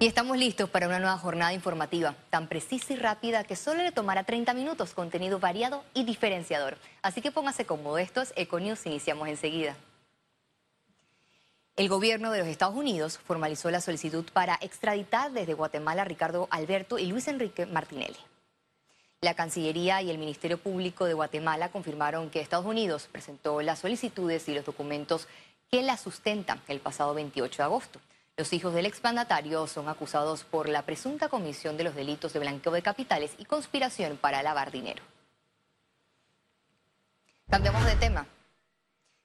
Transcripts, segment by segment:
Y estamos listos para una nueva jornada informativa, tan precisa y rápida que solo le tomará 30 minutos, contenido variado y diferenciador. Así que póngase cómodo, esto es Econews, iniciamos enseguida. El gobierno de los Estados Unidos formalizó la solicitud para extraditar desde Guatemala a Ricardo Alberto y Luis Enrique Martinelli. La Cancillería y el Ministerio Público de Guatemala confirmaron que Estados Unidos presentó las solicitudes y los documentos que la sustentan el pasado 28 de agosto. Los hijos del expandatario son acusados por la presunta comisión de los delitos de blanqueo de capitales y conspiración para lavar dinero. Cambiamos de tema.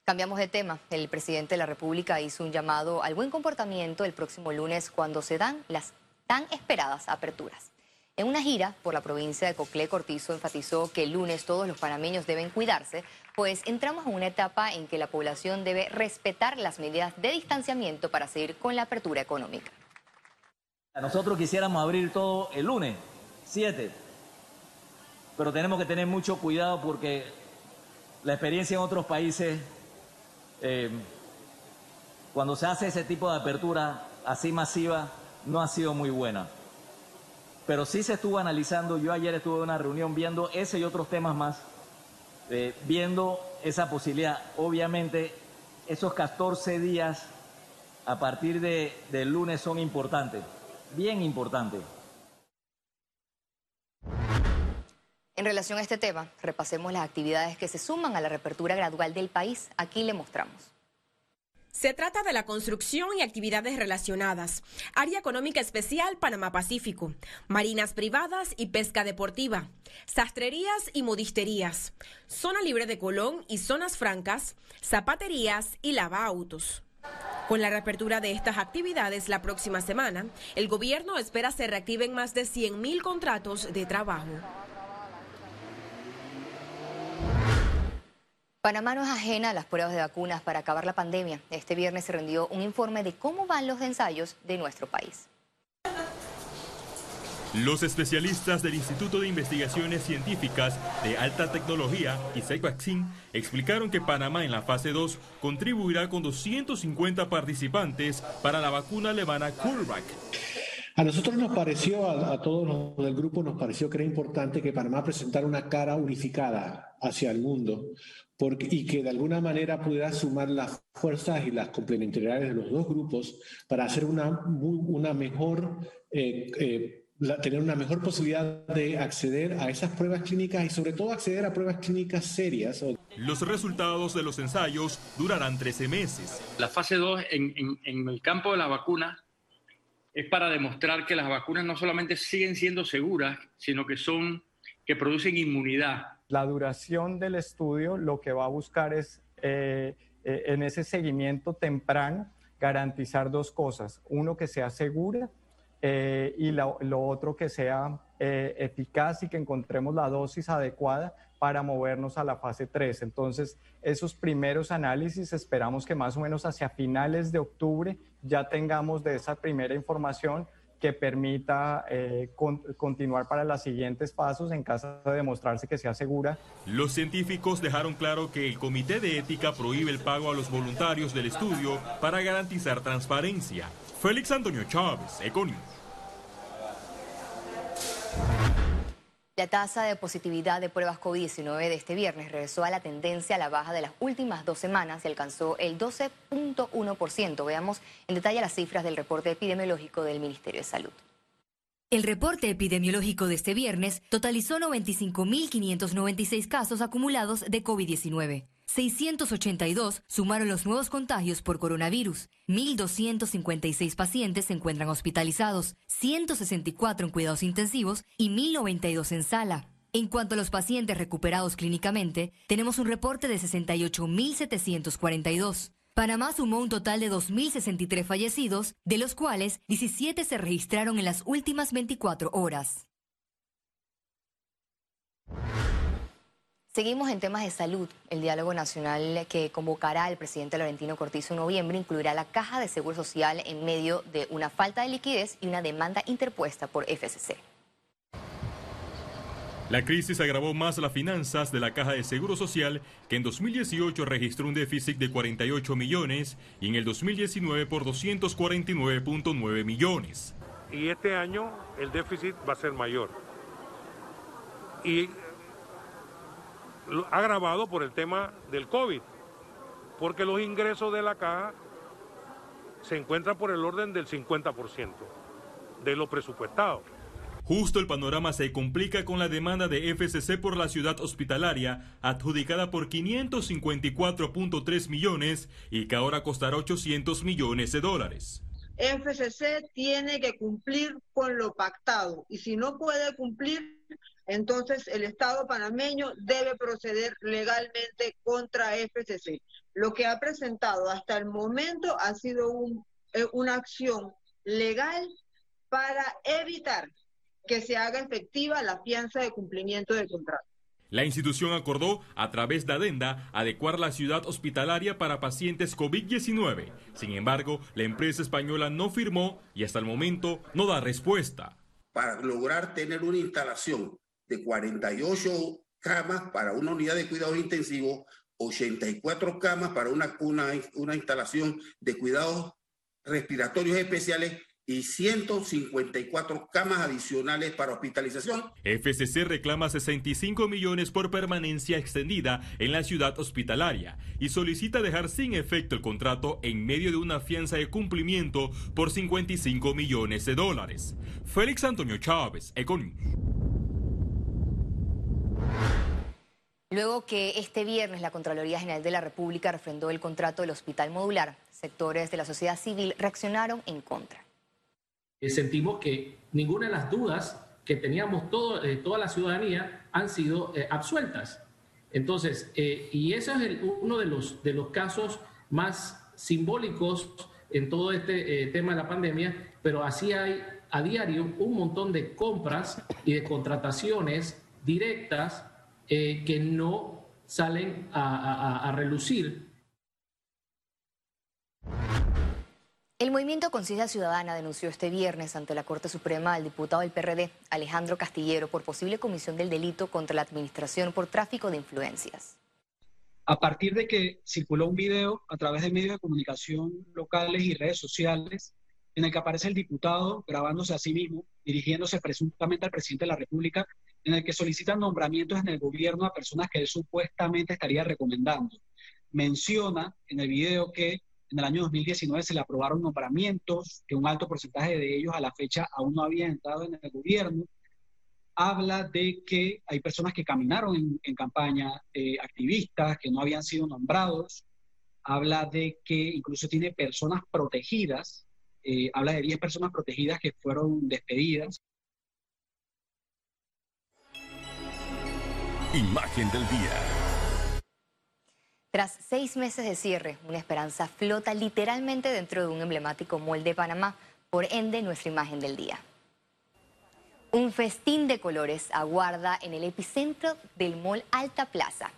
Cambiamos de tema. El presidente de la República hizo un llamado al buen comportamiento el próximo lunes cuando se dan las tan esperadas aperturas. En una gira por la provincia de Coclé, Cortizo enfatizó que el lunes todos los panameños deben cuidarse, pues entramos en una etapa en que la población debe respetar las medidas de distanciamiento para seguir con la apertura económica. Nosotros quisiéramos abrir todo el lunes, 7, pero tenemos que tener mucho cuidado porque la experiencia en otros países, eh, cuando se hace ese tipo de apertura así masiva, no ha sido muy buena pero sí se estuvo analizando. Yo ayer estuve en una reunión viendo ese y otros temas más, eh, viendo esa posibilidad. Obviamente, esos 14 días a partir de, del lunes son importantes, bien importantes. En relación a este tema, repasemos las actividades que se suman a la reapertura gradual del país. Aquí le mostramos. Se trata de la construcción y actividades relacionadas, área económica especial Panamá Pacífico, marinas privadas y pesca deportiva, sastrerías y modisterías, zona libre de Colón y zonas francas, zapaterías y autos. Con la reapertura de estas actividades la próxima semana, el gobierno espera se reactiven más de 100.000 contratos de trabajo. Panamá no es ajena a las pruebas de vacunas para acabar la pandemia. Este viernes se rendió un informe de cómo van los ensayos de nuestro país. Los especialistas del Instituto de Investigaciones Científicas de Alta Tecnología, Vaccine, explicaron que Panamá en la fase 2 contribuirá con 250 participantes para la vacuna alemana CureVac. A nosotros nos pareció, a, todos los del grupo, nos pareció que era importante que Panamá presentara una cara unificada hacia el mundo porque, y que de alguna manera pudiera sumar las fuerzas y las complementariedades de los dos grupos para hacer una, una mejor, eh, eh, tener una mejor posibilidad de acceder a esas pruebas clínicas y sobre todo acceder a pruebas clínicas serias. Los resultados de los ensayos durarán 13 meses. La fase 2 en, en, en el campo de la vacuna es para demostrar que las vacunas no solamente siguen siendo seguras, sino que son que producen inmunidad. La duración del estudio lo que va a buscar es eh, eh, en ese seguimiento temprano garantizar dos cosas. Uno, que sea segura eh, y lo, otro, que sea eficaz y que encontremos la dosis adecuada para movernos a la fase 3. Entonces, esos primeros análisis esperamos que más o menos hacia finales de octubre ya tengamos de esa primera información que permita eh, continuar para los siguientes pasos en caso de demostrarse que sea segura. Los científicos dejaron claro que el Comité de Ética prohíbe el pago a los voluntarios del estudio para garantizar transparencia. Félix Antonio Chávez, Econius. La tasa de positividad de pruebas COVID-19 de este viernes regresó a la tendencia a la baja de las últimas dos semanas y alcanzó el 12.1%. Veamos en detalle las cifras del reporte epidemiológico del Ministerio de Salud. El reporte epidemiológico de este viernes totalizó 95.596 casos acumulados de COVID-19. 682 sumaron los nuevos contagios por coronavirus. 1.256 pacientes se encuentran hospitalizados, 164 en cuidados intensivos y 1.092 en sala. En cuanto a los pacientes recuperados clínicamente, tenemos un reporte de 68.742. Panamá sumó un total de 2.063 fallecidos, de los cuales 17 se registraron en las últimas 24 horas. Seguimos en temas de salud. El diálogo nacional que convocará el presidente Laurentino Cortizo en noviembre incluirá la caja de seguro social en medio de una falta de liquidez y una demanda interpuesta por FCC. La crisis agravó más las finanzas de la Caja de Seguro Social, que en 2018 registró un déficit de 48 millones y en el 2019 por 249.9 millones. y este año el déficit va a ser mayor. Y agravado por el tema del COVID, porque los ingresos de la caja se encuentran por el orden del 50% de lo presupuestado. Justo el panorama se complica con la demanda de FCC por la ciudad hospitalaria, adjudicada por 554.3 millones y que ahora costará 800 millones de dólares. FCC tiene que cumplir con lo pactado y si no puede cumplir, entonces el Estado panameño debe proceder legalmente contra FCC. Lo que ha presentado hasta el momento ha sido eh, una acción legal para evitar que se haga efectiva la fianza de cumplimiento del contrato. La institución acordó, a través de adenda, adecuar la ciudad hospitalaria para pacientes COVID-19. Sin embargo, la empresa española no firmó y hasta el momento no da respuesta. Para lograr tener una instalación de 48 camas para una unidad de cuidados intensivos, 84 camas para una, una, una instalación de cuidados respiratorios especiales y 154 camas adicionales para hospitalización. FCC reclama 65 millones por permanencia extendida en la ciudad hospitalaria y solicita dejar sin efecto el contrato en medio de una fianza de cumplimiento por 55 millones de dólares. Félix Antonio Chávez, Econius. Luego que este viernes la Contraloría General de la República refrendó el contrato del hospital modular, sectores de la sociedad civil reaccionaron en contra. Eh, sentimos que ninguna de las dudas que teníamos todo, eh, toda la ciudadanía han sido eh, absueltas. Entonces, y ese es uno de los, de los casos más simbólicos en todo este tema de la pandemia, pero así hay a diario un montón de compras y de contrataciones directas que no salen a relucir El movimiento Conciencia Ciudadana denunció este viernes ante la Corte Suprema al diputado del PRD, Alejandro Castillero, por posible comisión del delito contra la administración por tráfico de influencias. A partir de que circuló un video a través de medios de comunicación locales y redes sociales en el que aparece el diputado grabándose a sí mismo, dirigiéndose presuntamente al presidente de la República, en el que solicitan nombramientos en el gobierno a personas que él supuestamente estaría recomendando. Menciona en el video que en el año 2019 se le aprobaron nombramientos, que un alto porcentaje de ellos a la fecha aún no habían entrado en el gobierno. Habla de que hay personas que caminaron en, campaña, eh, activistas que no habían sido nombrados. Habla de que incluso tiene personas protegidas. Eh, habla de 10 personas protegidas que fueron despedidas. Imagen del día. Tras seis meses de cierre, una esperanza flota literalmente dentro de un emblemático molde de Panamá, por ende nuestra imagen del día. Un festín de colores aguarda en el epicentro del mall Alta Plaza.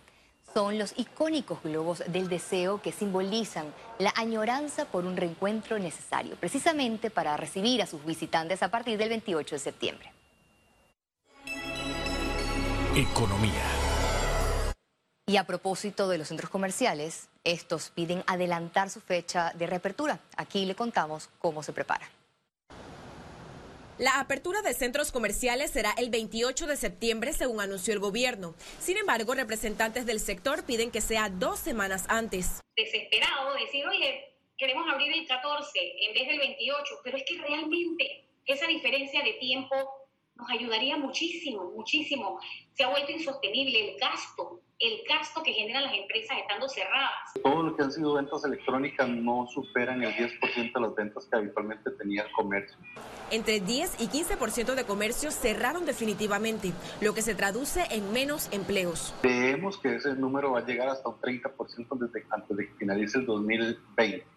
Son los icónicos globos del deseo que simbolizan la añoranza por un reencuentro necesario, precisamente para recibir a sus visitantes a partir del 28 de septiembre. Economía. Y a propósito de los centros comerciales, estos piden adelantar su fecha de reapertura. Aquí le contamos cómo se prepara. La apertura de centros comerciales será el 28 de septiembre, según anunció el gobierno. Sin embargo, representantes del sector piden que sea dos semanas antes. Desesperado decir, oye, queremos abrir el 14 en vez del 28, pero es que realmente esa diferencia de tiempo nos ayudaría muchísimo, muchísimo. Se ha vuelto insostenible el gasto el gasto que generan las empresas estando cerradas. Todo lo que han sido ventas electrónicas no superan el 10% de las ventas que habitualmente tenía el comercio. Entre 10 y 15% de comercios cerraron definitivamente, lo que se traduce en menos empleos. Creemos que ese número va a llegar hasta un 30% desde antes de que finalice el 2020.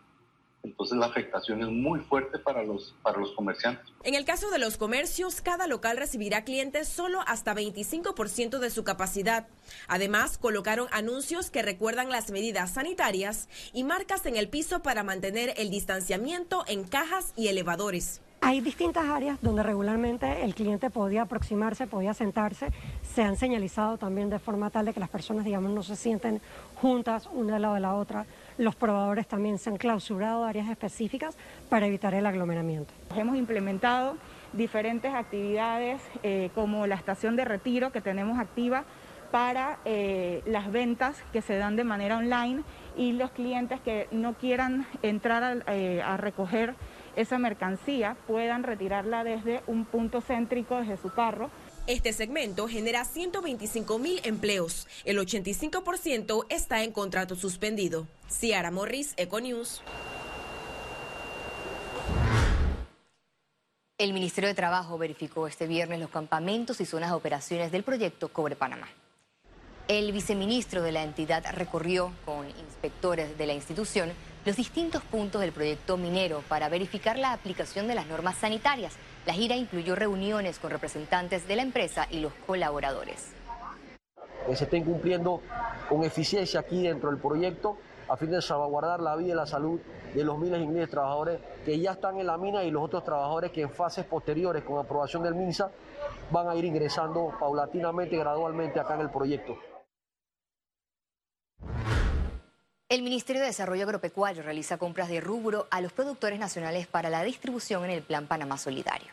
Entonces la afectación es muy fuerte para los, para los comerciantes. En el caso de los comercios, cada local recibirá clientes solo hasta 25% de su capacidad. Además, colocaron anuncios que recuerdan las medidas sanitarias y marcas en el piso para mantener el distanciamiento en cajas y elevadores. Hay distintas áreas donde regularmente el cliente podía aproximarse, podía sentarse. Se han señalizado también de forma tal de que las personas, digamos, no se sienten juntas una al lado de la otra los probadores también se han clausurado áreas específicas para evitar el aglomeramiento. Hemos implementado diferentes actividades eh, como la estación de retiro que tenemos activa para eh, las ventas que se dan de manera online y los clientes que no quieran entrar eh, a recoger esa mercancía puedan retirarla desde un punto céntrico desde su carro. Este segmento genera 125 mil empleos. El 85% está en contrato suspendido. Ciara Morris, Econews. El Ministerio de Trabajo verificó este viernes los campamentos y zonas de operaciones del proyecto Cobre Panamá. El viceministro de la entidad recorrió con inspectores de la institución los distintos puntos del proyecto minero para verificar la aplicación de las normas sanitarias. La gira incluyó reuniones con representantes de la empresa y los colaboradores. Se estén cumpliendo con eficiencia aquí dentro del proyecto a fin de salvaguardar la vida y la salud de los miles y miles de trabajadores que ya están en la mina y los otros trabajadores que en fases posteriores con aprobación del MINSA van a ir ingresando paulatinamente, gradualmente acá en el proyecto. El Ministerio de Desarrollo Agropecuario realiza compras de rubro a los productores nacionales para la distribución en el Plan Panamá Solidario.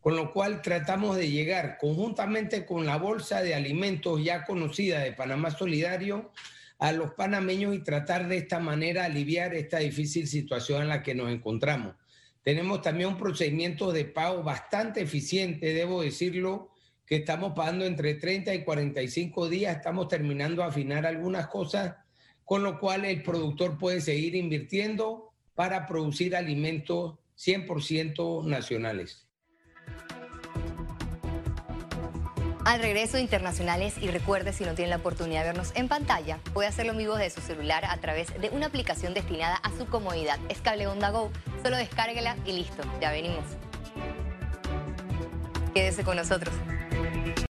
Con lo cual tratamos de llegar conjuntamente con la bolsa de alimentos ya conocida de Panamá Solidario a los panameños y tratar de esta manera aliviar esta difícil situación en la que nos encontramos. Tenemos también un procedimiento de pago bastante eficiente, debo decirlo, que estamos pagando entre 30 y 45 días, estamos terminando a afinar algunas cosas con lo cual el productor puede seguir invirtiendo para producir alimentos 100% nacionales. Al regreso internacionales y recuerde si no tiene la oportunidad de vernos en pantalla, puede hacerlo en vivo desde su celular a través de una aplicación destinada a su comodidad. Es Cable Onda Go, solo descárguela y listo, ya venimos. Quédese con nosotros.